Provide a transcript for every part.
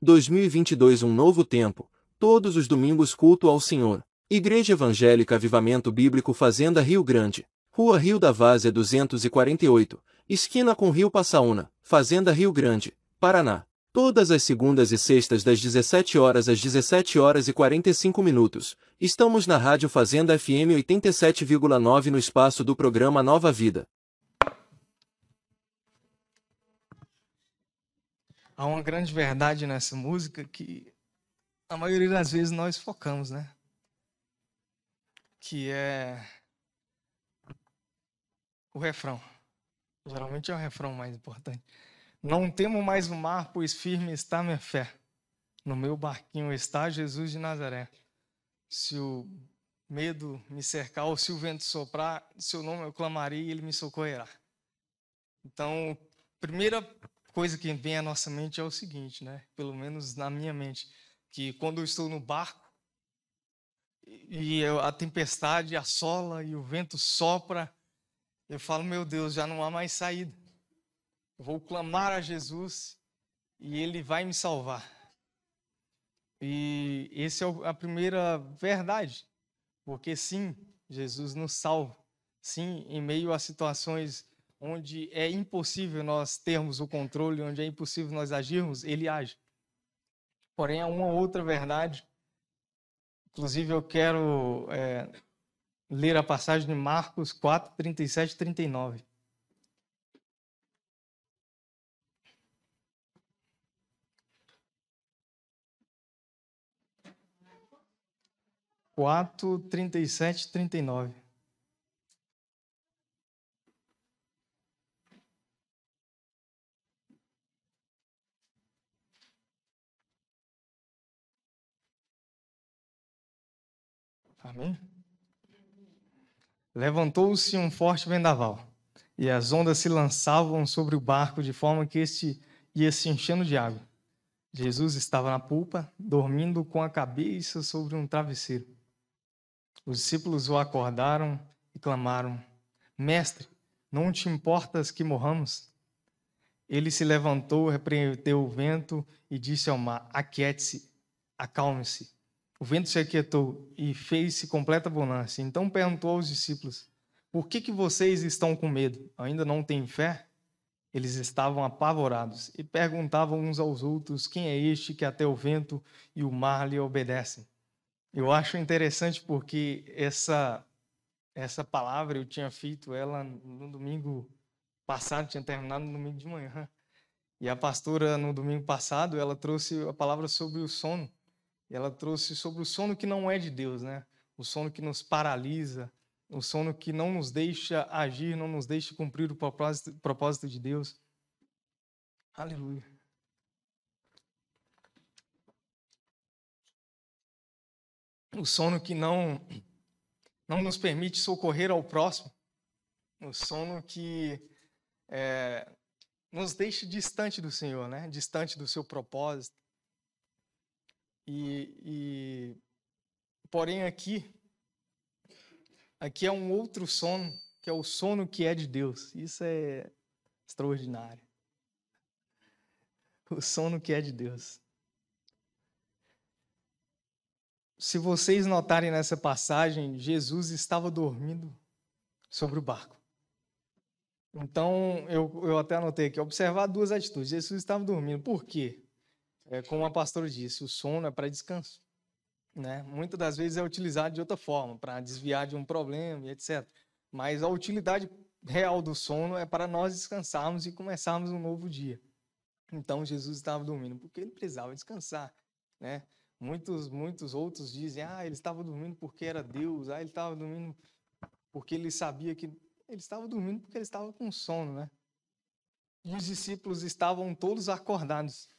2022 Um novo tempo. Todos os domingos culto ao Senhor. Igreja Evangélica Avivamento Bíblico Fazenda Rio Grande. Rua Rio da Várzea 248. Esquina com Rio Passaúna. Fazenda Rio Grande, Paraná. Todas as segundas e sextas das 17 horas às 17 horas e 45 minutos. Estamos na Rádio Fazenda FM 87,9 no espaço do programa Nova Vida. Há uma grande verdade nessa música que a maioria das vezes nós focamos, né? Que é o refrão. Geralmente é o refrão mais importante. Não temo mais o mar, pois firme está minha fé. No meu barquinho está Jesus de Nazaré. Se o medo me cercar ou se o vento soprar, seu nome eu clamarei e ele me socorrerá. Então, primeira coisa que vem à nossa mente é o seguinte, né? Pelo menos na minha mente, que quando eu estou no barco e a tempestade assola e o vento sopra, eu falo, meu Deus, já não há mais saída. Eu vou clamar a Jesus e ele vai me salvar. E essa é a primeira verdade, porque sim, Jesus nos salva. Sim, em meio a situações onde é impossível nós termos o controle, onde é impossível nós agirmos, ele age. Porém, há uma outra verdade. Inclusive, eu quero é, ler a passagem de Marcos 4, 37 e 39. Quatro, trinta e sete, trinta e nove. Amém? Levantou-se um forte vendaval, e as ondas se lançavam sobre o barco de forma que este ia se enchendo de água. Jesus estava na pulpa, dormindo com a cabeça sobre um travesseiro. Os discípulos o acordaram e clamaram: Mestre, não te importas que morramos? Ele se levantou, repreendeu o vento e disse ao mar: Aquiete-se, acalme-se. O vento se aquietou e fez-se completa bonança. Então perguntou aos discípulos: Por que, que vocês estão com medo? Ainda não têm fé? Eles estavam apavorados e perguntavam uns aos outros: Quem é este que até o vento e o mar lhe obedecem? Eu acho interessante porque essa essa palavra eu tinha feito ela no domingo passado, tinha terminado no domingo de manhã. E a pastora no domingo passado, ela trouxe a palavra sobre o sono. E ela trouxe sobre o sono que não é de Deus, né? O sono que nos paralisa, o sono que não nos deixa agir, não nos deixa cumprir o propósito, de Deus. Aleluia. O sono que não não nos permite socorrer ao próximo. O sono que é, nos deixa distante do Senhor, né? Distante do seu propósito. E, e, porém aqui, aqui é um outro sono, que é o sono que é de Deus. Isso é extraordinário. O sono que é de Deus. Se vocês notarem nessa passagem, Jesus estava dormindo sobre o barco. Então, eu, eu até anotei aqui, observar duas atitudes. Jesus estava dormindo. Por quê? É, como a pastora disse, o sono é para descanso. Né? Muitas das vezes é utilizado de outra forma, para desviar de um problema e etc. Mas a utilidade real do sono é para nós descansarmos e começarmos um novo dia. Então Jesus estava dormindo porque ele precisava descansar, né? Muitos, muitos outros dizem, ah, ele estava dormindo porque era Deus, ah, ele estava dormindo porque ele sabia que ele estava dormindo porque ele estava com sono, né? E os discípulos estavam todos acordados.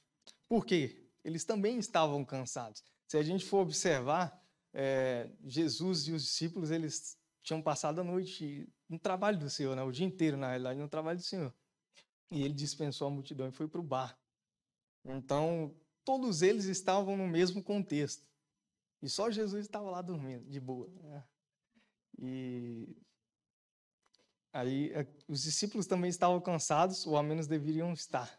Por quê? Eles também estavam cansados. Se a gente for observar, é, Jesus e os discípulos, eles tinham passado a noite no trabalho do Senhor, né? o dia inteiro, na realidade, no trabalho do Senhor. E ele dispensou a multidão e foi para o bar. Então, todos eles estavam no mesmo contexto. E só Jesus estava lá dormindo, de boa. Né? E aí, é, os discípulos também estavam cansados, ou ao menos deveriam estar.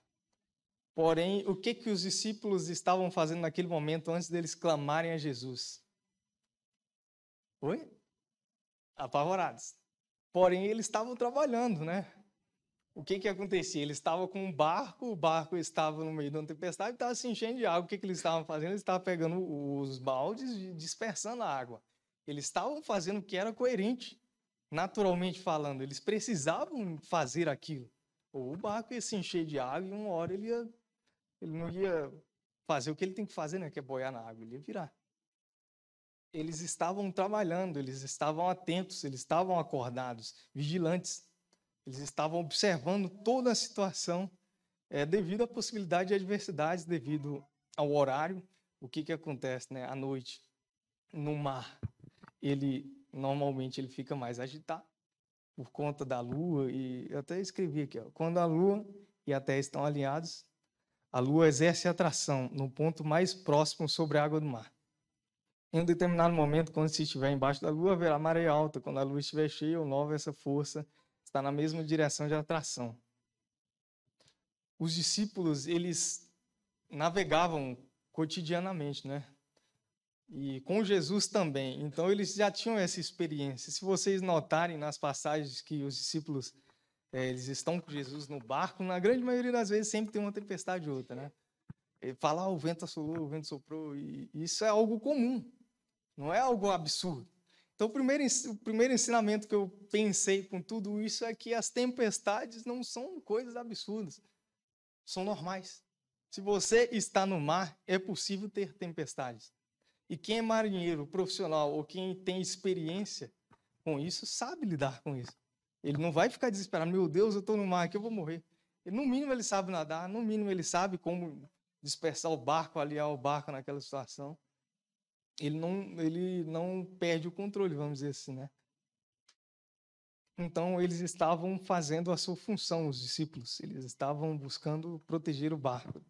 Porém, o que, que os discípulos estavam fazendo naquele momento antes deles clamarem a Jesus? Oi? Apavorados. Porém, eles estavam trabalhando, né? O que que acontecia? Eles estavam com um barco, o barco estava no meio de uma tempestade estava se enchendo de água. O que, que eles estavam fazendo? Eles estavam pegando os baldes e dispersando a água. Eles estavam fazendo o que era coerente, naturalmente falando. Eles precisavam fazer aquilo. Ou o barco ia se encher de água e uma hora ele ia ele não ia fazer o que ele tem que fazer, né? Que é boiar na água, ele ia virar. Eles estavam trabalhando, eles estavam atentos, eles estavam acordados, vigilantes. Eles estavam observando toda a situação é, devido à possibilidade de adversidades, devido ao horário. O que, que acontece né? à noite no mar? Ele normalmente ele fica mais agitado por conta da lua e eu até escrevi aqui, ó, quando a lua e a terra estão alinhados, a Lua exerce atração no ponto mais próximo sobre a água do mar. Em um determinado momento, quando se estiver embaixo da Lua, haverá maré alta. Quando a Lua estiver cheia ou nova, essa força está na mesma direção de atração. Os discípulos, eles navegavam cotidianamente, né? E com Jesus também. Então, eles já tinham essa experiência. Se vocês notarem nas passagens que os discípulos é, eles estão com Jesus no barco, na grande maioria das vezes sempre tem uma tempestade ou outra, né? Ele fala, ah, o vento assolou, o vento soprou, e isso é algo comum, não é algo absurdo. Então, o primeiro, o primeiro ensinamento que eu pensei com tudo isso é que as tempestades não são coisas absurdas, são normais. Se você está no mar, é possível ter tempestades. E quem é marinheiro profissional ou quem tem experiência com isso, sabe lidar com isso. Ele não vai ficar desesperado, meu Deus, eu estou no mar aqui, eu vou morrer. Ele, no mínimo ele sabe nadar, no mínimo ele sabe como dispersar o barco, aliar o barco naquela situação. Ele não, ele não perde o controle, vamos dizer assim, né? Então eles estavam fazendo a sua função, os discípulos. Eles estavam buscando proteger o barco.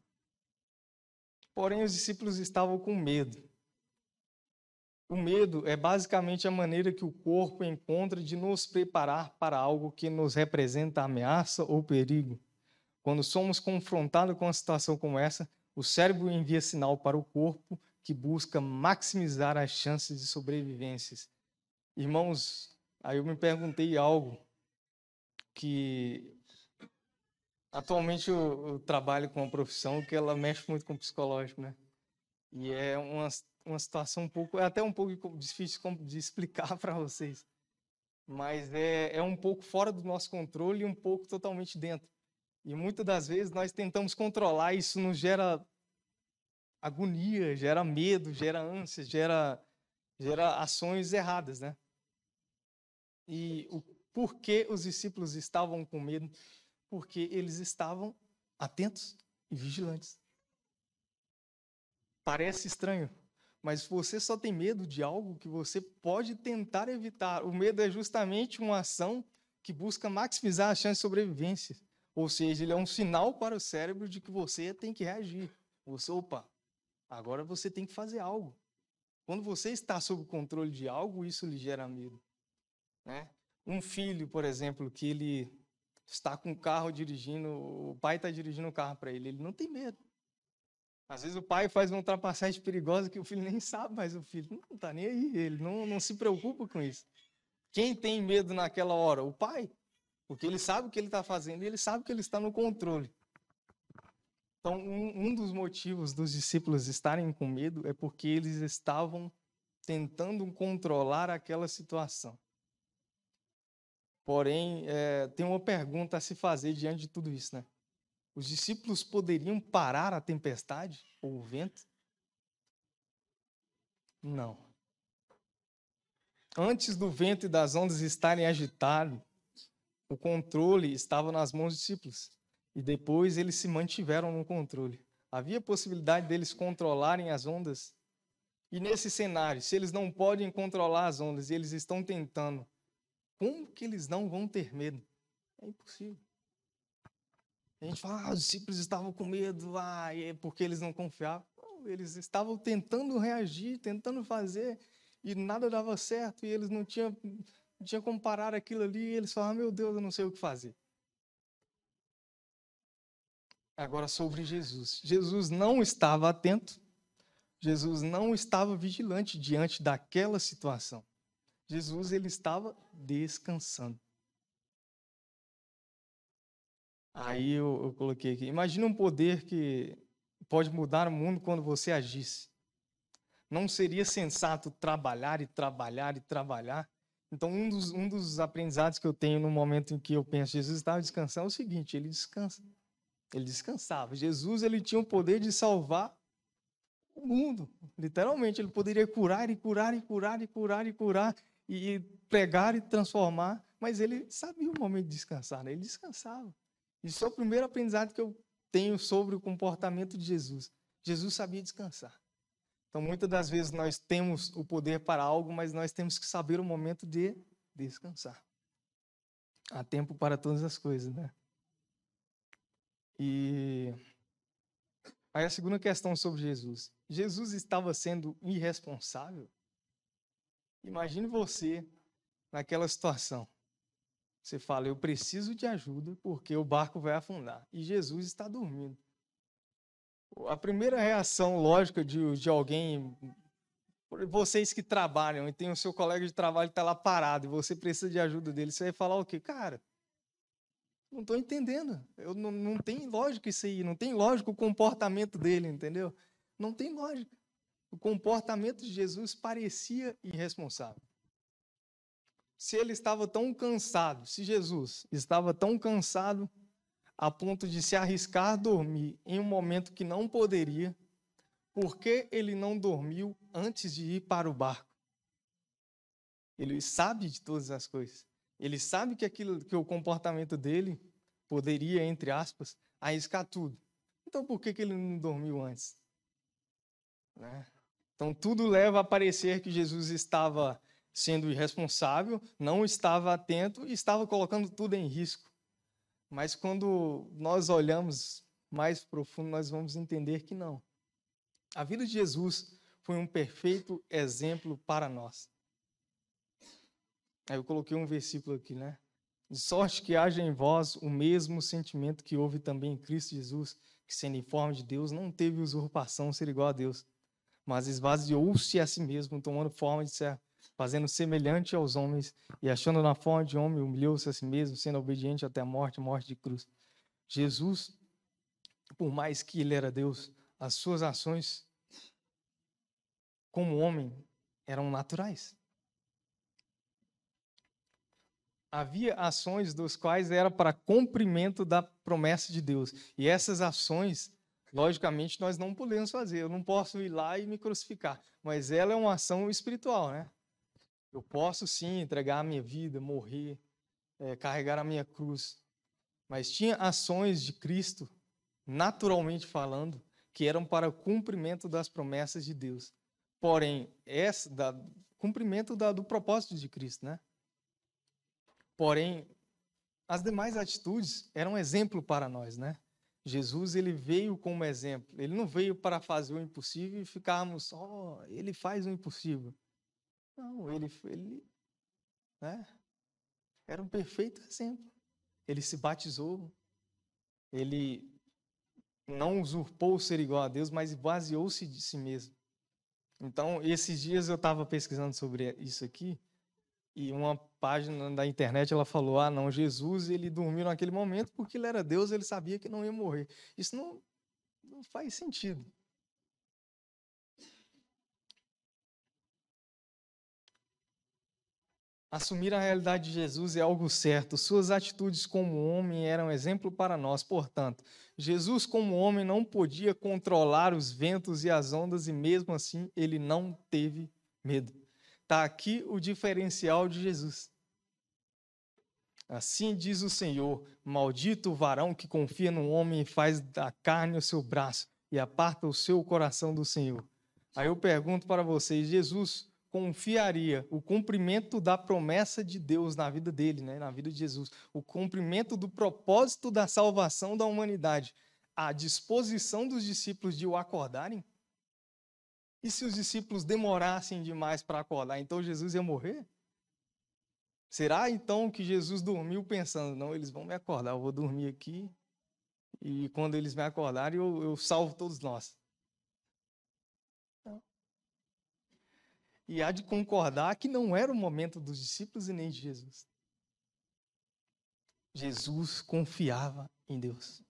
Porém, os discípulos estavam com medo. O medo é basicamente a maneira que o corpo encontra de nos preparar para algo que nos representa ameaça ou perigo. Quando somos confrontados com uma situação como essa, o cérebro envia sinal para o corpo que busca maximizar as chances de sobrevivência. Irmãos, aí eu me perguntei algo que atualmente eu, eu trabalho com uma profissão que ela mexe muito com o psicológico, né? E é uma uma situação um pouco, é até um pouco difícil de explicar para vocês, mas é, é um pouco fora do nosso controle e um pouco totalmente dentro. E muitas das vezes nós tentamos controlar, isso nos gera agonia, gera medo, gera ânsia, gera, gera ações erradas, né? E o porquê os discípulos estavam com medo? Porque eles estavam atentos e vigilantes. Parece estranho, mas você só tem medo de algo que você pode tentar evitar. O medo é justamente uma ação que busca maximizar a chance de sobrevivência. Ou seja, ele é um sinal para o cérebro de que você tem que reagir. Você, opa, agora você tem que fazer algo. Quando você está sob o controle de algo, isso lhe gera medo. Né? Um filho, por exemplo, que ele está com o carro dirigindo, o pai está dirigindo o carro para ele, ele não tem medo. Às vezes o pai faz uma ultrapassagem perigosa que o filho nem sabe, mas o filho não está nem aí, ele não, não se preocupa com isso. Quem tem medo naquela hora? O pai. Porque ele sabe o que ele está fazendo e ele sabe que ele está no controle. Então, um, um dos motivos dos discípulos estarem com medo é porque eles estavam tentando controlar aquela situação. Porém, é, tem uma pergunta a se fazer diante de tudo isso, né? Os discípulos poderiam parar a tempestade ou o vento? Não. Antes do vento e das ondas estarem agitados, o controle estava nas mãos dos discípulos. E depois eles se mantiveram no controle. Havia possibilidade deles controlarem as ondas? E nesse cenário, se eles não podem controlar as ondas e eles estão tentando, como que eles não vão ter medo? É impossível. A gente fala, ah, os discípulos estavam com medo, ah, é porque eles não confiavam. Não, eles estavam tentando reagir, tentando fazer, e nada dava certo, e eles não tinham, não tinham como parar aquilo ali, e eles falavam, meu Deus, eu não sei o que fazer. Agora sobre Jesus. Jesus não estava atento, Jesus não estava vigilante diante daquela situação. Jesus ele estava descansando. Aí eu, eu coloquei aqui. Imagina um poder que pode mudar o mundo quando você agisse. Não seria sensato trabalhar e trabalhar e trabalhar? Então, um dos, um dos aprendizados que eu tenho no momento em que eu penso Jesus estava descansando é o seguinte: ele descansa. Ele descansava. Jesus ele tinha o poder de salvar o mundo. Literalmente, ele poderia curar e curar e curar e curar e curar e pregar e transformar, mas ele sabia o momento de descansar, né? ele descansava. Isso é o primeiro aprendizado que eu tenho sobre o comportamento de Jesus. Jesus sabia descansar. Então, muitas das vezes nós temos o poder para algo, mas nós temos que saber o momento de descansar. Há tempo para todas as coisas, né? E aí a segunda questão sobre Jesus. Jesus estava sendo irresponsável? Imagine você naquela situação. Você fala, eu preciso de ajuda porque o barco vai afundar. E Jesus está dormindo. A primeira reação lógica de, de alguém, vocês que trabalham e tem o seu colega de trabalho que está lá parado e você precisa de ajuda dele, você vai falar o quê? Cara, não estou entendendo. Eu não, não tem lógica isso aí, não tem lógica o comportamento dele, entendeu? Não tem lógica. O comportamento de Jesus parecia irresponsável se ele estava tão cansado, se Jesus estava tão cansado a ponto de se arriscar a dormir em um momento que não poderia, por que ele não dormiu antes de ir para o barco? Ele sabe de todas as coisas. Ele sabe que aquilo que o comportamento dele poderia, entre aspas, arriscar tudo. Então por que, que ele não dormiu antes? Né? Então tudo leva a parecer que Jesus estava sendo irresponsável, não estava atento e estava colocando tudo em risco. Mas quando nós olhamos mais profundo, nós vamos entender que não. A vida de Jesus foi um perfeito exemplo para nós. Aí eu coloquei um versículo aqui, né? De sorte que haja em vós o mesmo sentimento que houve também em Cristo Jesus, que sendo em forma de Deus, não teve usurpação ser igual a Deus, mas esvaziou-se a si mesmo, tomando forma de servo fazendo semelhante aos homens e achando na forma de homem, humilhou-se a si mesmo, sendo obediente até a morte, morte de cruz. Jesus, por mais que ele era Deus, as suas ações como homem eram naturais. Havia ações dos quais era para cumprimento da promessa de Deus. E essas ações, logicamente, nós não podemos fazer. Eu não posso ir lá e me crucificar. Mas ela é uma ação espiritual, né? Eu posso sim entregar a minha vida, morrer, é, carregar a minha cruz. Mas tinha ações de Cristo, naturalmente falando, que eram para o cumprimento das promessas de Deus. Porém, essa da cumprimento da, do propósito de Cristo, né? Porém, as demais atitudes eram exemplo para nós, né? Jesus ele veio como exemplo. Ele não veio para fazer o impossível e ficarmos, ó, oh, ele faz o impossível. Não, ele, ele né, era um perfeito exemplo. Ele se batizou, ele não usurpou ser igual a Deus, mas baseou-se de si mesmo. Então, esses dias eu estava pesquisando sobre isso aqui, e uma página da internet ela falou: ah, não, Jesus ele dormiu naquele momento porque ele era Deus, ele sabia que não ia morrer. Isso não, não faz sentido. Assumir a realidade de Jesus é algo certo. Suas atitudes como homem eram exemplo para nós. Portanto, Jesus, como homem, não podia controlar os ventos e as ondas e, mesmo assim, ele não teve medo. Está aqui o diferencial de Jesus. Assim diz o Senhor: Maldito o varão que confia no homem e faz da carne o seu braço e aparta o seu coração do Senhor. Aí eu pergunto para vocês: Jesus confiaria o cumprimento da promessa de Deus na vida dele, né, na vida de Jesus, o cumprimento do propósito da salvação da humanidade à disposição dos discípulos de o acordarem? E se os discípulos demorassem demais para acordar, então Jesus ia morrer? Será então que Jesus dormiu pensando, não, eles vão me acordar, eu vou dormir aqui e quando eles me acordarem, eu, eu salvo todos nós. E há de concordar que não era o momento dos discípulos e nem de Jesus. Jesus confiava em Deus.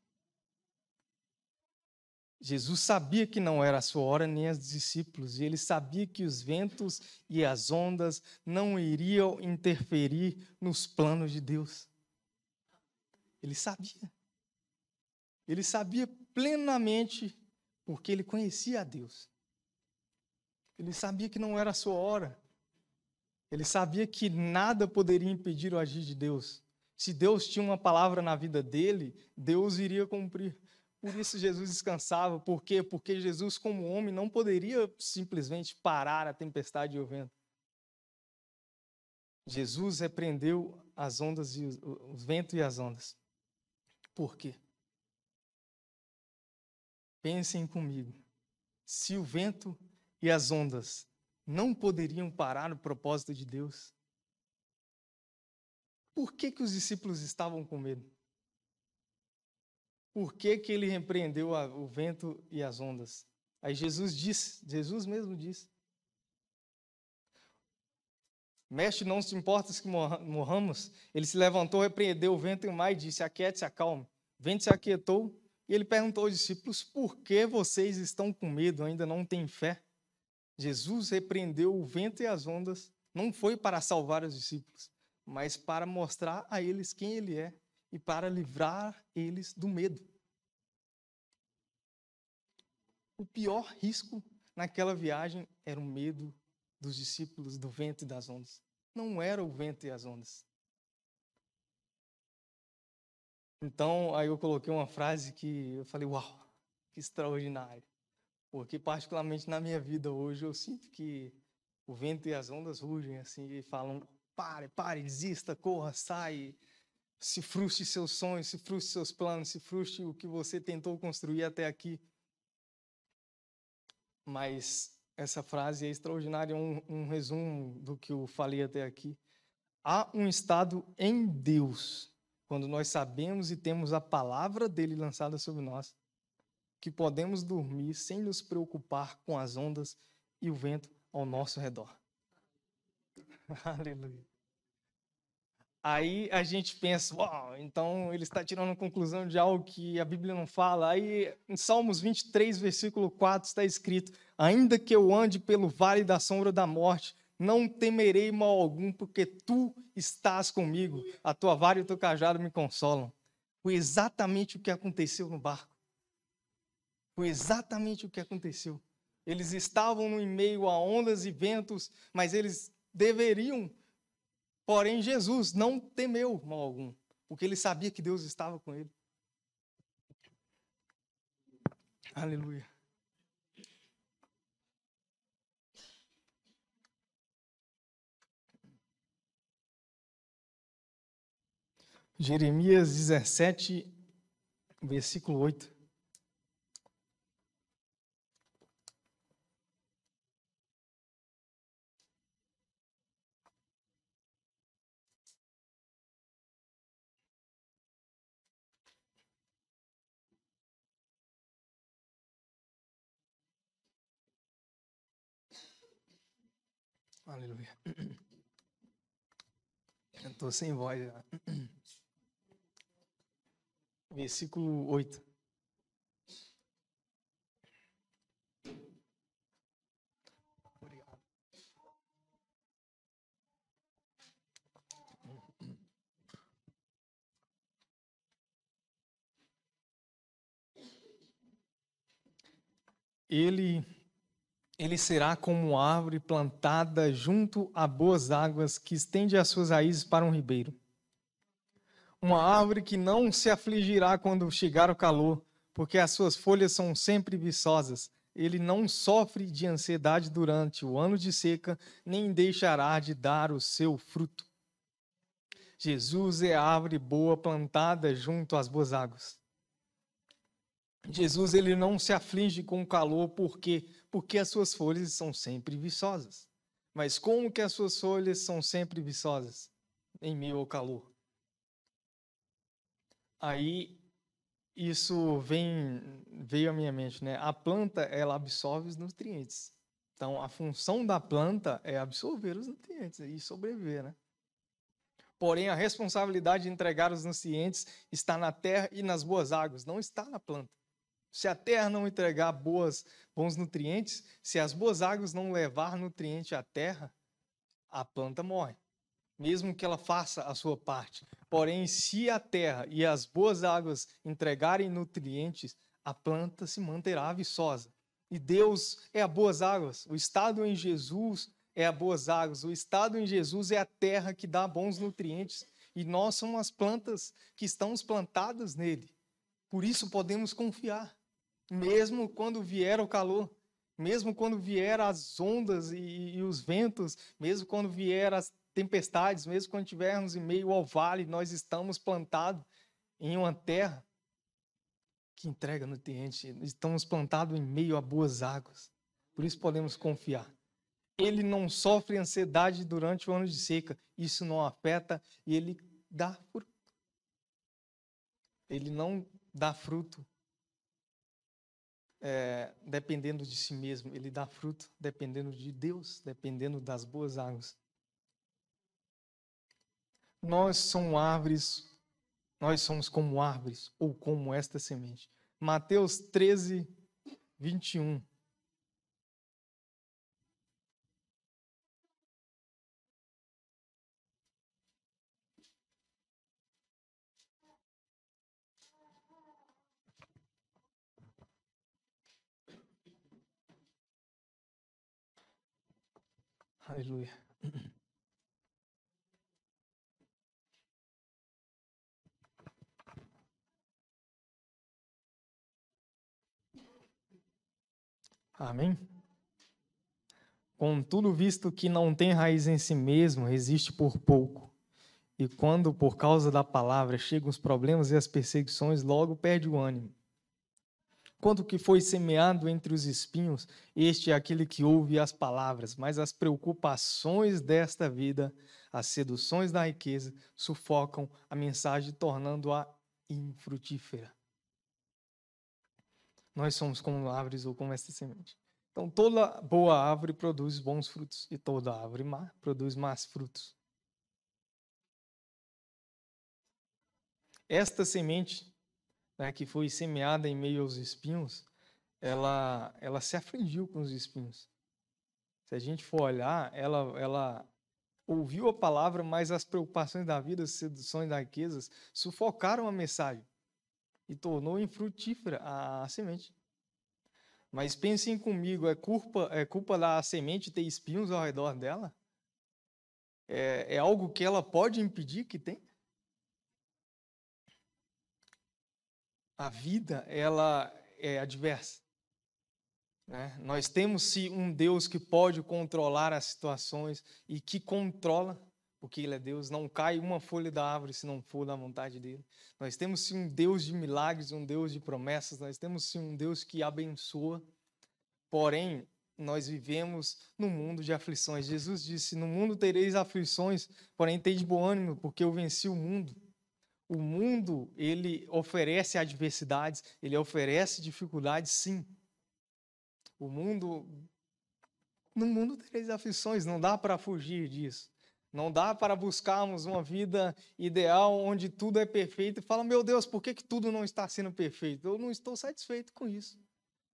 Jesus sabia que não era a sua hora nem as discípulos, e ele sabia que os ventos e as ondas não iriam interferir nos planos de Deus. Ele sabia. Ele sabia plenamente porque ele conhecia a Deus. Ele sabia que não era a sua hora. Ele sabia que nada poderia impedir o agir de Deus. Se Deus tinha uma palavra na vida dele, Deus iria cumprir. Por isso Jesus descansava. Por quê? Porque Jesus, como homem, não poderia simplesmente parar a tempestade e o vento. Jesus repreendeu as ondas e os ventos e as ondas. Por quê? Pensem comigo. Se o vento e as ondas não poderiam parar o propósito de Deus, por que, que os discípulos estavam com medo? Por que, que ele repreendeu o vento e as ondas? Aí Jesus disse, Jesus mesmo disse: Mestre, não se importa que morramos. Ele se levantou, repreendeu o vento e o mar e disse: Aquiete-se, acalme. O vento se aquietou e ele perguntou aos discípulos: Por que vocês estão com medo, ainda não têm fé? Jesus repreendeu o vento e as ondas, não foi para salvar os discípulos, mas para mostrar a eles quem ele é e para livrar eles do medo. O pior risco naquela viagem era o medo dos discípulos do vento e das ondas. Não era o vento e as ondas. Então, aí eu coloquei uma frase que eu falei: Uau, que extraordinário. Porque, particularmente na minha vida hoje, eu sinto que o vento e as ondas rugem assim e falam: pare, pare, desista, corra, sai, se frustre seus sonhos, se frustre seus planos, se frustre o que você tentou construir até aqui. Mas essa frase é extraordinária, um, um resumo do que eu falei até aqui. Há um estado em Deus, quando nós sabemos e temos a palavra dele lançada sobre nós, que podemos dormir sem nos preocupar com as ondas e o vento ao nosso redor. Aleluia. Aí a gente pensa, uau, então ele está tirando conclusão de algo que a Bíblia não fala. Aí em Salmos 23, versículo 4 está escrito: Ainda que eu ande pelo vale da sombra da morte, não temerei mal algum, porque tu estás comigo, a tua vara e o teu cajado me consolam. Foi exatamente o que aconteceu no barco. Foi exatamente o que aconteceu. Eles estavam em meio a ondas e ventos, mas eles deveriam Porém, Jesus não temeu mal algum, porque ele sabia que Deus estava com ele. Aleluia. Jeremias 17, versículo 8. Aleluia. Eu estou sem voz já. Versículo 8. Obrigado. Ele ele será como árvore plantada junto a boas águas que estende as suas raízes para um ribeiro. Uma árvore que não se afligirá quando chegar o calor, porque as suas folhas são sempre viçosas. Ele não sofre de ansiedade durante o ano de seca, nem deixará de dar o seu fruto. Jesus é a árvore boa plantada junto às boas águas. Jesus ele não se aflige com o calor porque porque as suas folhas são sempre viçosas. Mas como que as suas folhas são sempre viçosas em meio ao calor? Aí isso vem veio à minha mente, né? A planta ela absorve os nutrientes. Então, a função da planta é absorver os nutrientes e sobreviver, né? Porém, a responsabilidade de entregar os nutrientes está na terra e nas boas águas, não está na planta. Se a terra não entregar boas, bons nutrientes, se as boas águas não levar nutriente à terra, a planta morre, mesmo que ela faça a sua parte. Porém, se a terra e as boas águas entregarem nutrientes, a planta se manterá viçosa. E Deus é a boas águas. O estado em Jesus é a boas águas. O estado em Jesus é a terra que dá bons nutrientes. E nós somos as plantas que estamos plantadas nele. Por isso podemos confiar mesmo quando vier o calor, mesmo quando vier as ondas e, e, os ventos, mesmo quando vier as tempestades, mesmo quando estivermos em meio ao vale, nós estamos plantados em uma terra que entrega nutrientes, estamos plantados em meio a boas águas. Por isso podemos confiar. Ele não sofre ansiedade durante o ano de seca, isso não afeta e ele dá fruto. Ele não dá fruto é, dependendo de si mesmo, ele dá fruto dependendo de Deus, dependendo das boas águas. Nós somos árvores, nós somos como árvores, ou como esta semente. Mateus 13, 21. Aleluia. Amém? Contudo, visto que não tem raiz em si mesmo, resiste por pouco. E quando, por causa da palavra, chegam os problemas e as perseguições, logo perde o ânimo. Quanto que foi semeado entre os espinhos, este é aquele que ouve as palavras, mas as preocupações desta vida, as seduções da riqueza, sufocam a mensagem, tornando-a infrutífera. Nós somos como árvores ou como esta semente. Então, toda boa árvore produz bons frutos, e toda árvore má produz más frutos. Esta semente né, que foi semeada em meio aos espinhos, ela, ela se afligiu com os espinhos. Se a gente for olhar, ela, ela ouviu a palavra, mas as preocupações da vida, as seduções das riquezas, sufocaram a mensagem e tornou infrutífera a, a semente. Mas pensem comigo, é culpa, é culpa da semente ter espinhos ao redor dela? É, é algo que ela pode impedir que tenha? A vida ela é adversa. Né? Nós temos sim um Deus que pode controlar as situações e que controla, porque Ele é Deus. Não cai uma folha da árvore se não for da vontade dele. Nós temos sim um Deus de milagres, um Deus de promessas. Nós temos sim um Deus que abençoa. Porém, nós vivemos num mundo de aflições. Jesus disse: No mundo tereis aflições, porém de bom ânimo, porque eu venci o mundo o mundo ele oferece adversidades, ele oferece dificuldades, sim. O mundo no mundo tereis aflições, não dá para fugir disso. Não dá para buscarmos uma vida ideal onde tudo é perfeito e fala, meu Deus, por que, que tudo não está sendo perfeito? Eu não estou satisfeito com isso.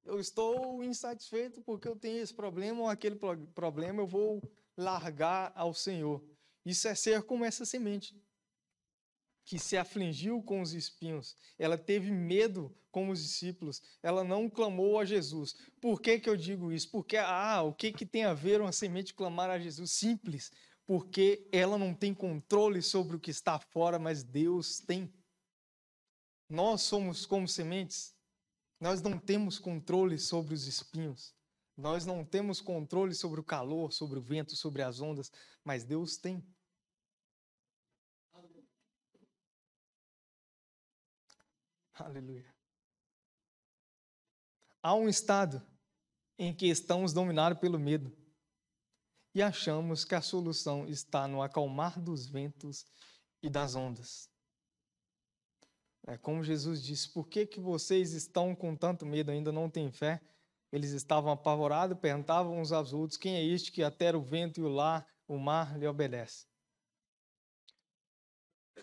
Eu estou insatisfeito porque eu tenho esse problema ou aquele problema, eu vou largar ao Senhor. Isso é ser como essa semente que se afligiu com os espinhos, ela teve medo com os discípulos, ela não clamou a Jesus. Por que, que eu digo isso? Porque, ah, o que, que tem a ver uma semente clamar a Jesus? Simples, porque ela não tem controle sobre o que está fora, mas Deus tem. Nós somos como sementes, nós não temos controle sobre os espinhos, nós não temos controle sobre o calor, sobre o vento, sobre as ondas, mas Deus tem. Aleluia. Há um estado em que estamos dominados pelo medo e achamos que a solução está no acalmar dos ventos e das ondas. É como Jesus disse: Por que, que vocês estão com tanto medo, ainda não têm fé? Eles estavam apavorados, perguntavam uns aos outros: Quem é este que até o vento e o lar, o mar lhe obedece?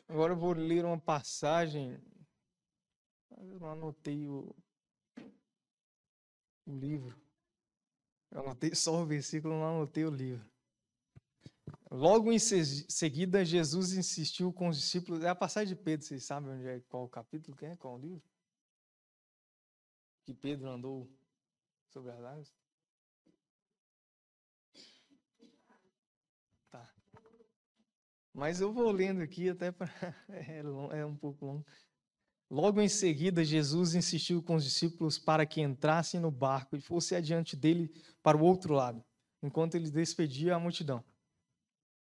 Agora eu vou ler uma passagem. Eu não anotei o, o livro. Eu anotei só o versículo, não anotei o livro. Logo em seguida, Jesus insistiu com os discípulos. É a passagem de Pedro, vocês sabem onde é, qual o capítulo que é, qual o livro? Que Pedro andou sobre as águas? Tá. Mas eu vou lendo aqui até para. É, é um pouco longo. Logo em seguida, Jesus insistiu com os discípulos para que entrassem no barco e fosse adiante dele para o outro lado, enquanto ele despedia a multidão.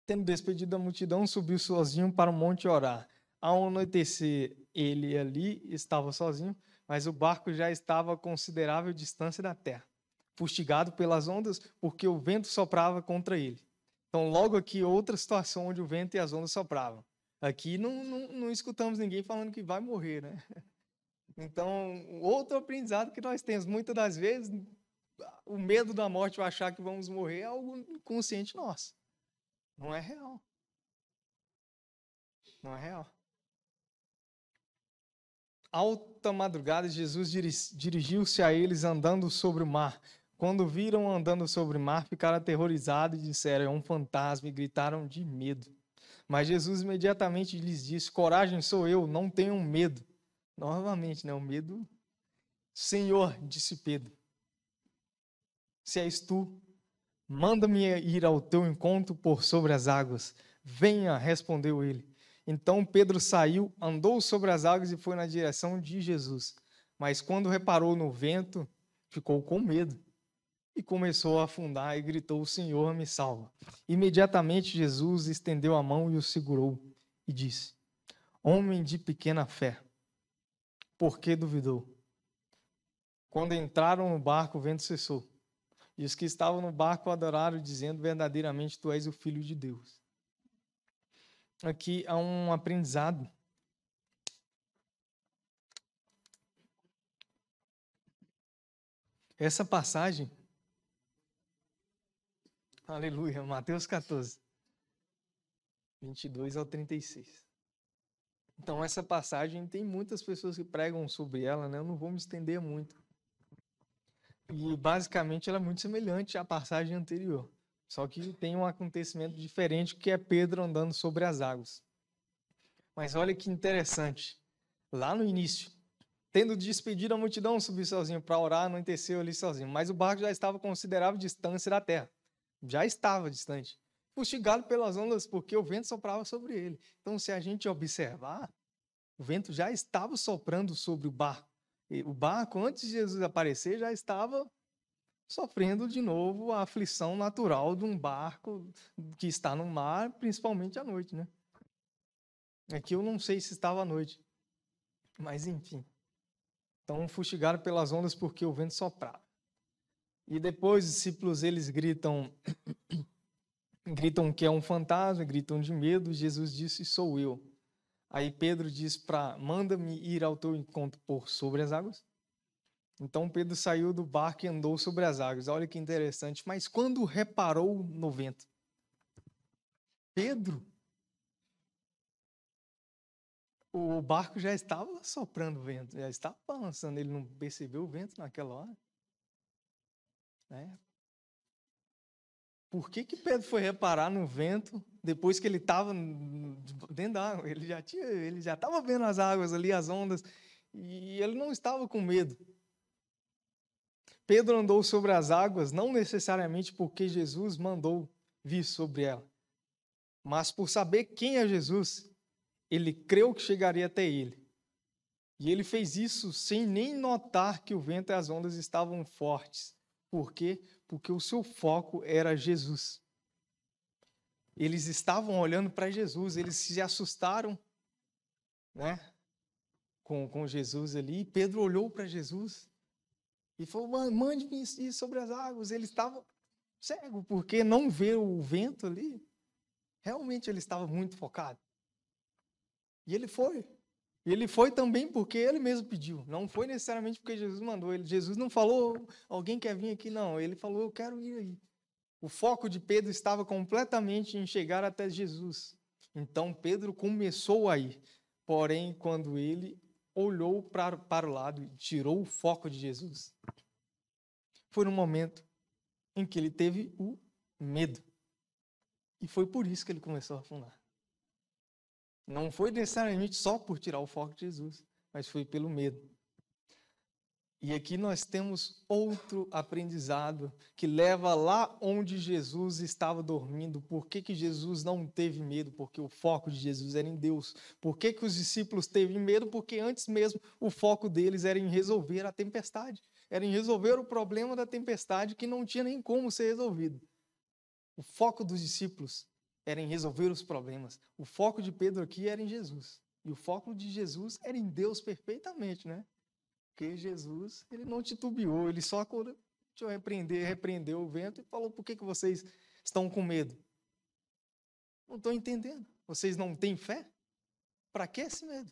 Tendo despedido a multidão, subiu sozinho para o monte orar. Ao anoitecer, ele ali estava sozinho, mas o barco já estava a considerável distância da terra, fustigado pelas ondas, porque o vento soprava contra ele. Então, logo aqui, outra situação onde o vento e as ondas sopravam. Aqui não, não, não escutamos ninguém falando que vai morrer, né? Então, outro aprendizado que nós temos, muitas das vezes, o medo da morte, ou achar que vamos morrer, é algo consciente nosso. Não é real. Não é real. Alta madrugada, Jesus dirigiu-se a eles andando sobre o mar. Quando viram andando sobre o mar, ficaram aterrorizados e disseram: É um fantasma, e gritaram de medo. Mas Jesus imediatamente lhes disse: Coragem, sou eu, não tenham medo. Novamente, né? O medo. Senhor, disse Pedro, se és tu, Manda-me ir ao teu encontro por sobre as águas. Venha, respondeu ele. Então Pedro saiu, andou sobre as águas e foi na direção de Jesus. Mas quando reparou no vento, ficou com medo e começou a afundar e gritou: Senhor, me salva. Imediatamente Jesus estendeu a mão e o segurou e disse: Homem de pequena fé, por que duvidou? Quando entraram no barco, o vento cessou e os que estavam no barco adoraram, dizendo: Verdadeiramente tu és o Filho de Deus. Aqui há um aprendizado. Essa passagem, aleluia, Mateus 14, 22 ao 36. Então, essa passagem tem muitas pessoas que pregam sobre ela, né? Eu não vou me estender muito. E basicamente ela é muito semelhante à passagem anterior. Só que tem um acontecimento diferente que é Pedro andando sobre as águas. Mas olha que interessante. Lá no início, tendo despedido a multidão, subiu sozinho para orar, anoiteceu ali sozinho. Mas o barco já estava a considerável distância da terra. Já estava distante. Fustigado pelas ondas, porque o vento soprava sobre ele. Então, se a gente observar, o vento já estava soprando sobre o barco. O barco, antes de Jesus aparecer, já estava sofrendo de novo a aflição natural de um barco que está no mar, principalmente à noite, né? Aqui eu não sei se estava à noite, mas enfim. Então fustigaram pelas ondas porque o vento soprava. E depois os discípulos eles gritam gritam que é um fantasma, gritam de medo. Jesus disse: "Sou eu". Aí Pedro diz para: Manda-me ir ao teu encontro por sobre as águas. Então Pedro saiu do barco e andou sobre as águas. Olha que interessante. Mas quando reparou no vento, Pedro, o barco já estava soprando vento, já estava balançando. Ele não percebeu o vento naquela hora. Né? Por que, que Pedro foi reparar no vento depois que ele estava dentro da água? Ele já tinha, ele já estava vendo as águas ali, as ondas, e ele não estava com medo. Pedro andou sobre as águas não necessariamente porque Jesus mandou vir sobre ela, mas por saber quem é Jesus, ele creu que chegaria até ele. E ele fez isso sem nem notar que o vento e as ondas estavam fortes. Por quê? Porque o seu foco era Jesus. Eles estavam olhando para Jesus, eles se assustaram, né? Com, com Jesus ali. Pedro olhou para Jesus e falou: Mande-me ir sobre as águas. Ele estava cego, porque não vê o vento ali. Realmente ele estava muito focado. E ele foi. Ele foi também porque ele mesmo pediu. Não foi necessariamente porque Jesus mandou. Ele, Jesus não falou, alguém quer vir aqui, não. Ele falou, eu quero ir aí. O foco de Pedro estava completamente em chegar até Jesus. Então Pedro começou a ir. Porém, quando ele olhou para, para o lado e tirou o foco de Jesus, foi no momento em que ele teve o medo. E foi por isso que ele começou a afundar. Não foi necessariamente só por tirar o foco de Jesus, mas foi pelo medo. E aqui nós temos outro aprendizado que leva lá onde Jesus estava dormindo. Por que, que Jesus não teve medo? Porque o foco de Jesus era em Deus. Por que, que os discípulos teve medo? Porque antes mesmo o foco deles era em resolver a tempestade. Era em resolver o problema da tempestade que não tinha nem como ser resolvido. O foco dos discípulos era em resolver os problemas. O foco de Pedro aqui era em Jesus. E o foco de Jesus era em Deus perfeitamente, né? Porque Jesus, ele não titubeou, ele só quando eu repreender, repreendeu o vento e falou: por que, que vocês estão com medo? Não estou entendendo. Vocês não têm fé? Para que esse medo?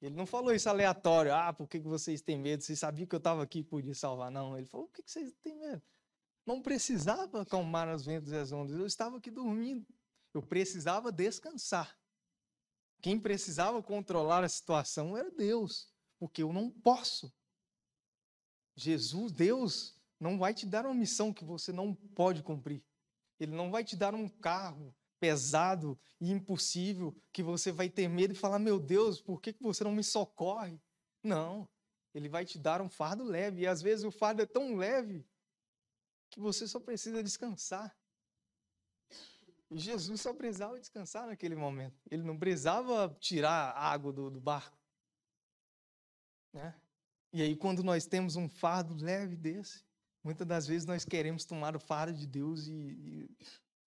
Ele não falou isso aleatório. Ah, por que, que vocês têm medo? Vocês sabiam que eu estava aqui e podia salvar. Não, ele falou: por que, que vocês têm medo? Não precisava acalmar os ventos e as ondas. Eu estava aqui dormindo. Eu precisava descansar. Quem precisava controlar a situação era Deus porque eu não posso. Jesus, Deus, não vai te dar uma missão que você não pode cumprir. Ele não vai te dar um carro pesado e impossível que você vai ter medo e falar: Meu Deus, por que você não me socorre? Não. Ele vai te dar um fardo leve. E às vezes o fardo é tão leve que você só precisa descansar. E Jesus só precisava descansar naquele momento. Ele não precisava tirar a água do, do barco. Né? E aí, quando nós temos um fardo leve desse, muitas das vezes nós queremos tomar o fardo de Deus e, e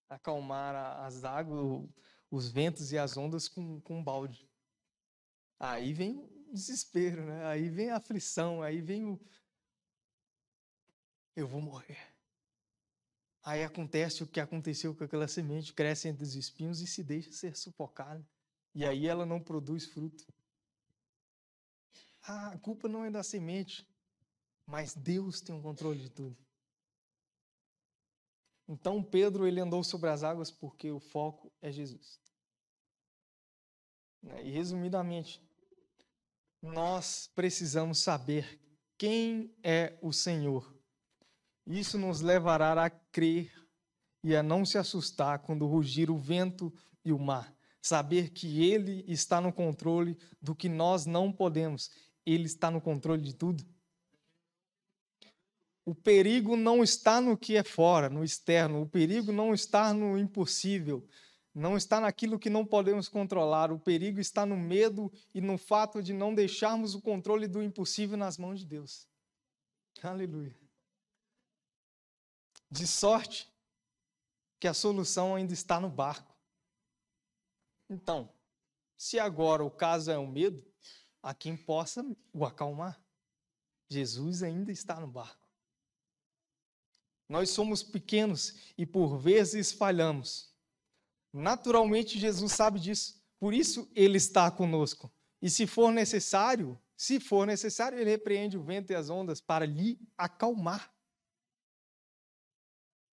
acalmar as águas, os ventos e as ondas com, com um balde. Aí vem o desespero, né? aí vem a aflição, aí vem o. Eu vou morrer. Aí acontece o que aconteceu com aquela semente, cresce entre os espinhos e se deixa ser sufocada. E aí ela não produz fruto. Ah, a culpa não é da semente, mas Deus tem o controle de tudo. Então Pedro ele andou sobre as águas porque o foco é Jesus. Né, e resumidamente, nós precisamos saber quem é o Senhor. Isso nos levará a crer e a não se assustar quando rugir o vento e o mar. Saber que Ele está no controle do que nós não podemos ele está no controle de tudo. O perigo não está no que é fora, no externo. O perigo não está no impossível. Não está naquilo que não podemos controlar. O perigo está no medo e no fato de não deixarmos o controle do impossível nas mãos de Deus. Aleluia. De sorte que a solução ainda está no barco. Então, se agora o caso é o medo, a quem possa o acalmar. Jesus ainda está no barco. Nós somos pequenos e por vezes falhamos. Naturalmente, Jesus sabe disso. Por isso, ele está conosco. E se for necessário, se for necessário, ele repreende o vento e as ondas para lhe acalmar.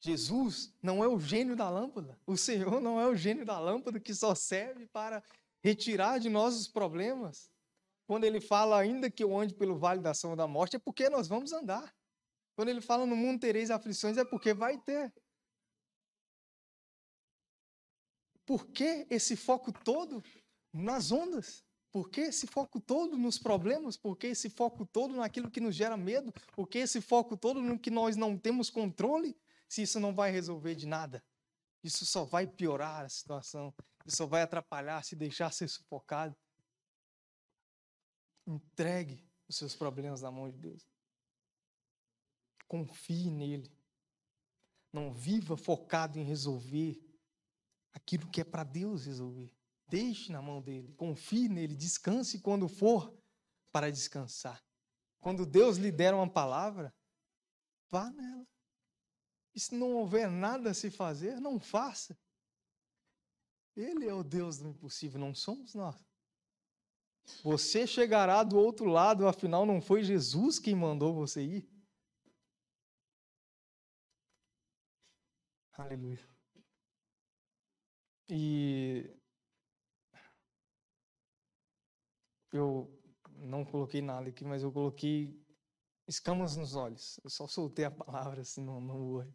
Jesus não é o gênio da lâmpada. O Senhor não é o gênio da lâmpada que só serve para retirar de nós os problemas quando ele fala, ainda que eu ande pelo vale da sombra da morte, é porque nós vamos andar. Quando ele fala, no mundo tereis aflições, é porque vai ter. Por que esse foco todo nas ondas? Por que esse foco todo nos problemas? Por que esse foco todo naquilo que nos gera medo? Por que esse foco todo no que nós não temos controle? Se isso não vai resolver de nada. Isso só vai piorar a situação. Isso só vai atrapalhar, se deixar ser sufocado. Entregue os seus problemas na mão de Deus. Confie nele. Não viva focado em resolver aquilo que é para Deus resolver. Deixe na mão dele. Confie nele. Descanse quando for para descansar. Quando Deus lhe der uma palavra, vá nela. E se não houver nada a se fazer, não faça. Ele é o Deus do impossível, não somos nós. Você chegará do outro lado, afinal não foi Jesus quem mandou você ir? Aleluia. E eu não coloquei nada aqui, mas eu coloquei escamas nos olhos. Eu só soltei a palavra assim no, no olho.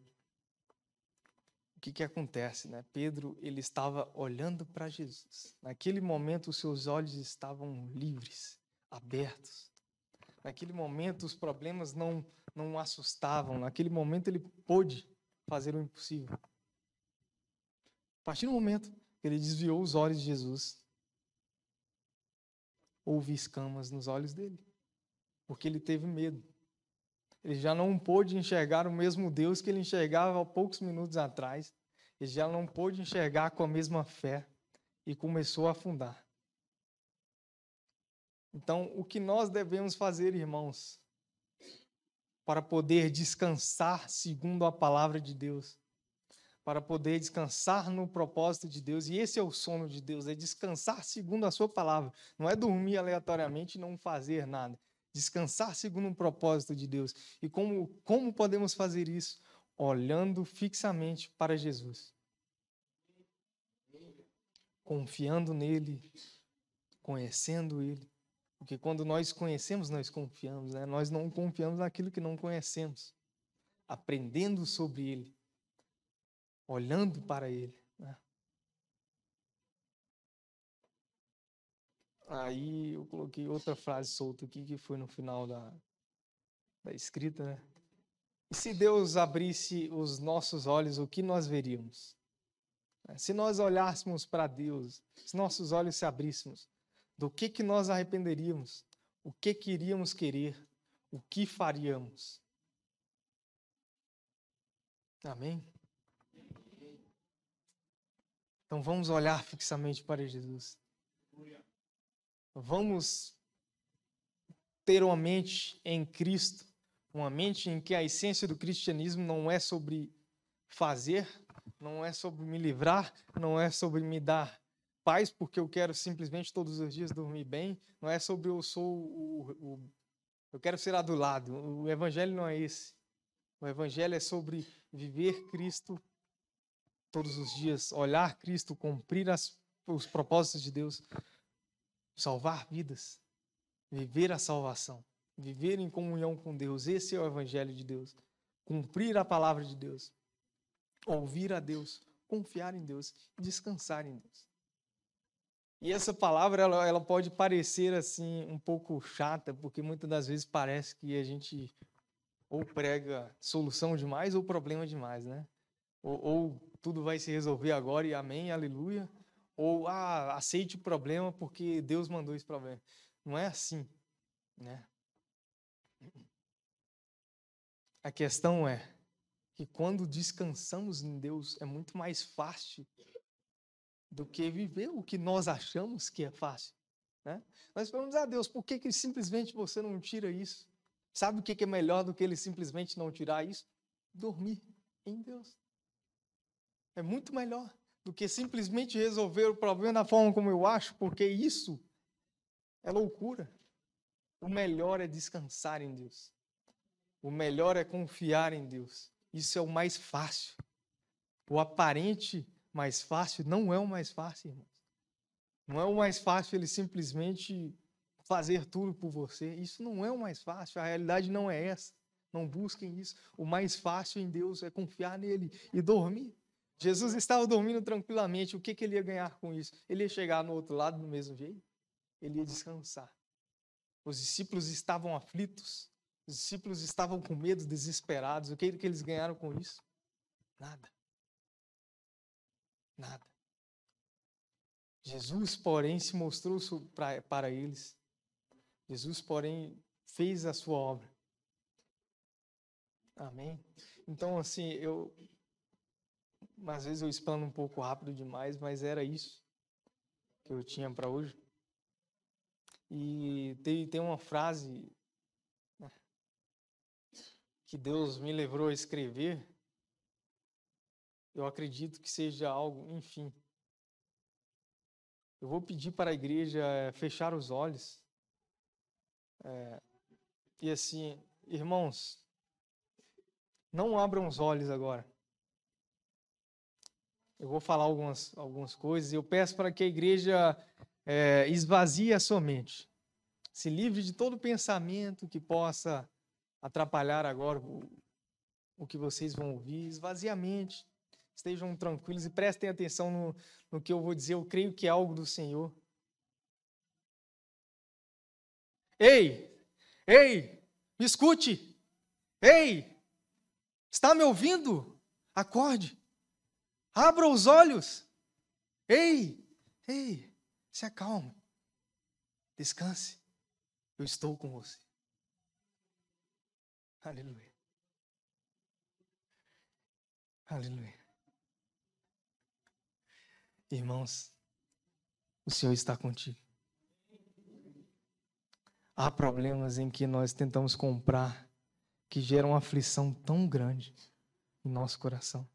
O que que acontece, né? Pedro, ele estava olhando para Jesus. Naquele momento, os seus olhos estavam livres, abertos. Naquele momento, os problemas não não o assustavam. Naquele momento, ele pôde fazer o impossível. A partir do momento que ele desviou os olhos de Jesus, houve escamas nos olhos dele, porque ele teve medo. Ele já não pôde enxergar o mesmo Deus que ele enxergava há poucos minutos atrás. Ele já não pôde enxergar com a mesma fé e começou a afundar. Então, o que nós devemos fazer, irmãos, para poder descansar segundo a palavra de Deus, para poder descansar no propósito de Deus, e esse é o sono de Deus, é descansar segundo a sua palavra, não é dormir aleatoriamente e não fazer nada, descansar segundo o propósito de Deus. E como, como podemos fazer isso? Olhando fixamente para Jesus, confiando nele, conhecendo ele. Porque quando nós conhecemos, nós confiamos, né? Nós não confiamos naquilo que não conhecemos. Aprendendo sobre ele olhando para Ele. Aí eu coloquei outra frase solta aqui que foi no final da, da escrita, né? E se Deus abrisse os nossos olhos, o que nós veríamos? É, se nós olhássemos para Deus, se nossos olhos se abríssemos, do que que nós arrependeríamos? O que queríamos querer? O que faríamos? Amém? Então vamos olhar fixamente para Jesus. Vamos ter uma mente em Cristo, uma mente em que a essência do cristianismo não é sobre fazer, não é sobre me livrar, não é sobre me dar paz porque eu quero simplesmente todos os dias dormir bem, não é sobre eu sou o, o eu quero ser adulado. O evangelho não é esse. O evangelho é sobre viver Cristo todos os dias, olhar Cristo, cumprir as, os propósitos de Deus, salvar vidas, viver a salvação, viver em comunhão com Deus. Esse é o Evangelho de Deus. Cumprir a palavra de Deus, ouvir a Deus, confiar em Deus descansar em Deus. E essa palavra ela, ela pode parecer assim um pouco chata, porque muitas das vezes parece que a gente ou prega solução demais ou problema demais, né? Ou, ou tudo vai se resolver agora e amém, aleluia. Ou, ah, aceite o problema porque Deus mandou esse problema. Não é assim, né? A questão é que quando descansamos em Deus é muito mais fácil do que viver o que nós achamos que é fácil. Né? Nós falamos, ah, Deus, por que, que simplesmente você não tira isso? Sabe o que, que é melhor do que ele simplesmente não tirar isso? Dormir em Deus. É muito melhor do que simplesmente resolver o problema da forma como eu acho, porque isso é loucura. O melhor é descansar em Deus. O melhor é confiar em Deus. Isso é o mais fácil. O aparente mais fácil não é o mais fácil, irmãos. Não é o mais fácil ele simplesmente fazer tudo por você. Isso não é o mais fácil. A realidade não é essa. Não busquem isso. O mais fácil em Deus é confiar nele e dormir. Jesus estava dormindo tranquilamente. O que, que ele ia ganhar com isso? Ele ia chegar no outro lado do mesmo jeito? Ele ia descansar. Os discípulos estavam aflitos. Os discípulos estavam com medo, desesperados. O que, que eles ganharam com isso? Nada. Nada. Jesus, porém, se mostrou para eles. Jesus, porém, fez a sua obra. Amém? Então, assim, eu, às vezes eu explano um pouco rápido demais, mas era isso que eu tinha para hoje. E tem, tem uma frase né, que Deus me levou a escrever. Eu acredito que seja algo, enfim. Eu vou pedir para a igreja eh, fechar os olhos. É, e assim, irmãos, não abram os olhos agora. Eu vou falar algumas, algumas coisas e eu peço para que a igreja é, esvazie a sua mente. Se livre de todo pensamento que possa atrapalhar agora o, o que vocês vão ouvir. Esvazie a mente. Estejam tranquilos e prestem atenção no, no que eu vou dizer. Eu creio que é algo do Senhor. Ei! Ei! Me escute! Ei! Está me ouvindo? Acorde! Abra os olhos! Ei! Ei! Se acalme! Descanse! Eu estou com você. Aleluia. Aleluia. Irmãos, o Senhor está contigo. Há problemas em que nós tentamos comprar que geram aflição tão grande em nosso coração.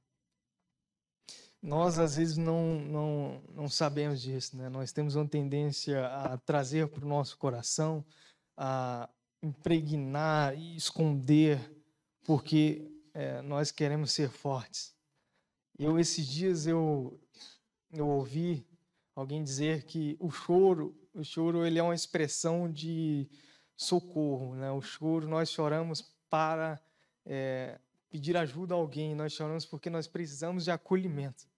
Nós, às vezes, não, não, não sabemos disso, né? Nós temos uma tendência a trazer para o nosso coração, a impregnar e esconder, porque é, nós queremos ser fortes. Eu, esses dias, eu, eu ouvi alguém dizer que o choro, o choro ele é uma expressão de socorro, né? O choro nós choramos para é, pedir ajuda a alguém, nós choramos porque nós precisamos de acolhimento.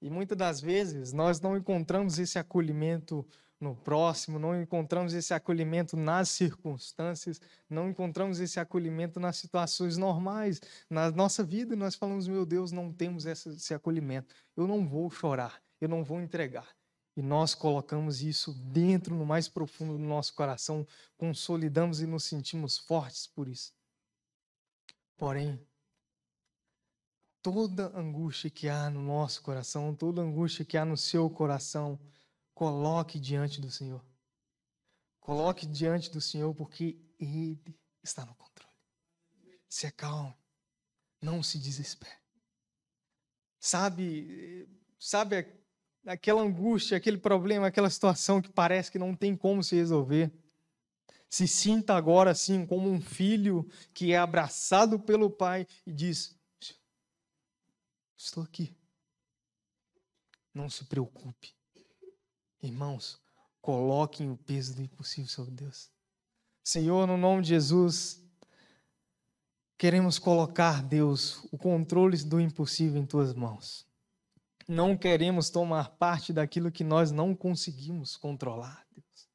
E muitas das vezes nós não encontramos esse acolhimento no próximo, não encontramos esse acolhimento nas circunstâncias, não encontramos esse acolhimento nas situações normais. Na nossa vida, nós falamos, meu Deus, não temos esse acolhimento. Eu não vou chorar, eu não vou entregar. E nós colocamos isso dentro, no mais profundo do nosso coração, consolidamos e nos sentimos fortes por isso. Porém, toda angústia que há no nosso coração, toda angústia que há no seu coração, Coloque diante do Senhor. Coloque diante do Senhor, porque Ele está no controle. Se acalme. Não se desespere. Sabe, sabe aquela angústia, aquele problema, aquela situação que parece que não tem como se resolver. Se sinta agora assim como um filho que é abraçado pelo pai e diz: Estou aqui. Não se preocupe. Irmãos, coloquem o peso do impossível sobre Deus. Senhor, no nome de Jesus, queremos colocar, Deus, o controle do impossível em tuas mãos. Não queremos tomar parte daquilo que nós não conseguimos controlar, Deus.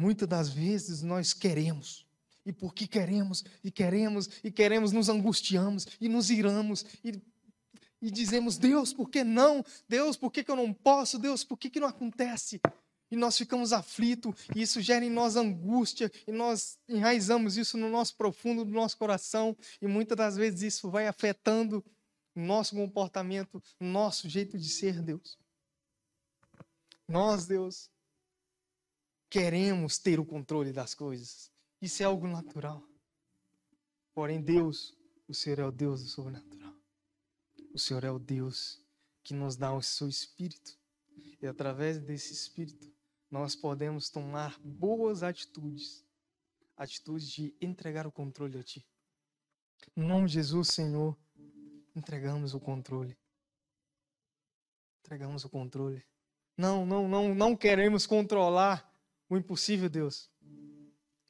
Muitas das vezes nós queremos, e porque queremos, e queremos, e queremos, nos angustiamos e nos iramos e e dizemos: Deus, por que não? Deus, por que, que eu não posso? Deus, por que, que não acontece? E nós ficamos aflitos, e isso gera em nós angústia, e nós enraizamos isso no nosso profundo do nosso coração, e muitas das vezes isso vai afetando o nosso comportamento, o nosso jeito de ser, Deus. Nós, Deus, queremos ter o controle das coisas. Isso é algo natural. Porém, Deus, o Senhor é o Deus do sobrenatural. O Senhor é o Deus que nos dá o seu espírito. E através desse espírito, nós podemos tomar boas atitudes atitudes de entregar o controle a Ti. Em nome de Jesus, Senhor, entregamos o controle. Entregamos o controle. Não, não, não, não queremos controlar o impossível, Deus.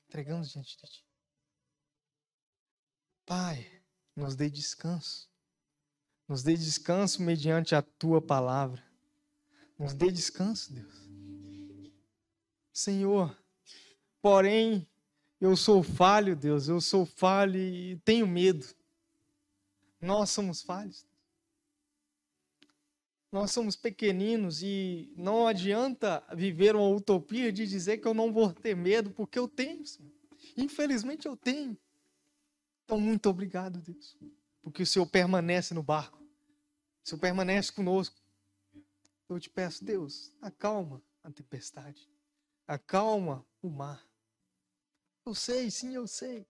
Entregamos diante de Ti. Pai, nos dê descanso. Nos dê descanso mediante a tua palavra. Nos dê descanso, Deus. Senhor, porém, eu sou falho, Deus, eu sou falho e tenho medo. Nós somos falhos. Nós somos pequeninos e não adianta viver uma utopia de dizer que eu não vou ter medo, porque eu tenho. Senhor. Infelizmente eu tenho. Então, muito obrigado, Deus, porque o Senhor permanece no barco. O Senhor permanece conosco. Eu te peço, Deus, acalma a tempestade. Acalma o mar. Eu sei, sim, eu sei.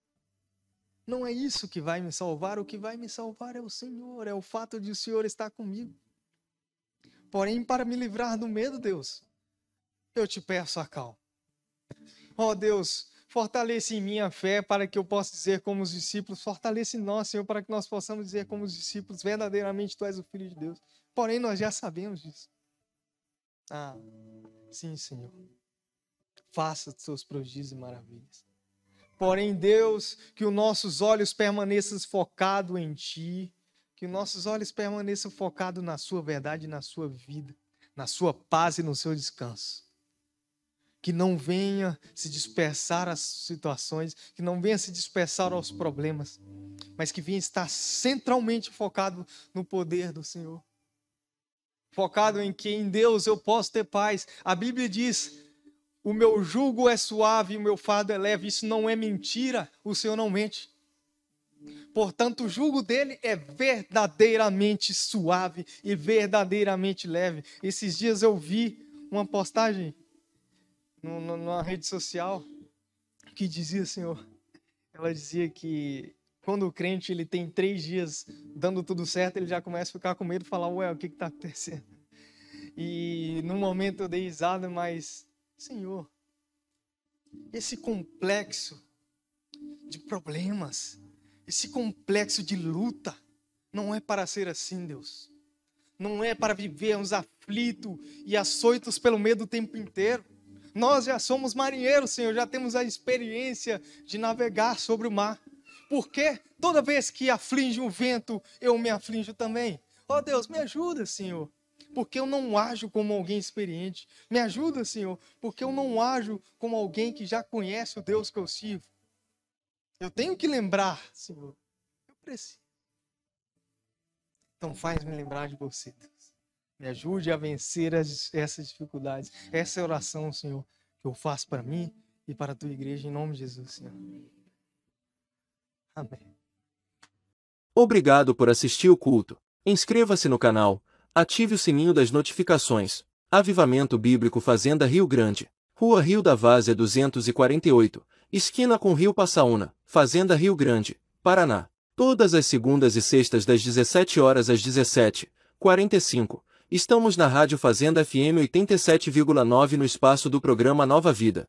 Não é isso que vai me salvar. O que vai me salvar é o Senhor, é o fato de o Senhor estar comigo. Porém, para me livrar do medo, Deus, eu te peço a calma. Ó oh, Deus, fortalece em mim a fé para que eu possa dizer como os discípulos, fortalece em nós, Senhor, para que nós possamos dizer como os discípulos, verdadeiramente tu és o Filho de Deus. Porém, nós já sabemos disso. Ah, sim, Senhor. Faça os seus prodígios e maravilhas. Porém, Deus, que os nossos olhos permaneçam focados em Ti, que nossos olhos permaneçam focados na Sua verdade, na Sua vida, na Sua paz e no seu descanso. Que não venha se dispersar as situações, que não venha se dispersar aos problemas, mas que venha estar centralmente focado no poder do Senhor. Focado em que em Deus eu posso ter paz. A Bíblia diz: o meu jugo é suave o meu fardo é leve. Isso não é mentira, o Senhor não mente. Portanto, o jugo dele é verdadeiramente suave e verdadeiramente leve. Esses dias eu vi uma postagem numa rede social que dizia, Senhor, ela dizia que quando o crente ele tem três dias dando tudo certo, ele já começa a ficar com medo e falar, ué, o que está acontecendo? E no momento eu dei risada, mas, Senhor, esse complexo de problemas, esse complexo de luta, não é para ser assim, Deus. Não é para vivermos aflitos e açoitos pelo medo o tempo inteiro. Nós já somos marinheiros, Senhor, já temos a experiência de navegar sobre o mar. Porque toda vez que aflige o vento, eu me aflijo também. Oh Deus, me ajuda, Senhor. Porque eu não ajo como alguém experiente. Me ajuda, Senhor, porque eu não ajo como alguém que já conhece o Deus que eu sirvo. Eu tenho que lembrar, Senhor. Eu preciso. Então faz-me lembrar de você, Deus. Me ajude a vencer as, essas dificuldades. Essa é a oração, Senhor, que eu faço para mim e para a tua igreja, em nome de Jesus, Senhor. Amém. Obrigado por assistir o culto. Inscreva-se no canal, ative o sininho das notificações. Avivamento Bíblico Fazenda Rio Grande. Rua Rio da Várzea 248, esquina com Rio Passaúna, Fazenda Rio Grande, Paraná. Todas as segundas e sextas das 17 horas às 17h45. Estamos na Rádio Fazenda FM 87,9 no espaço do programa Nova Vida.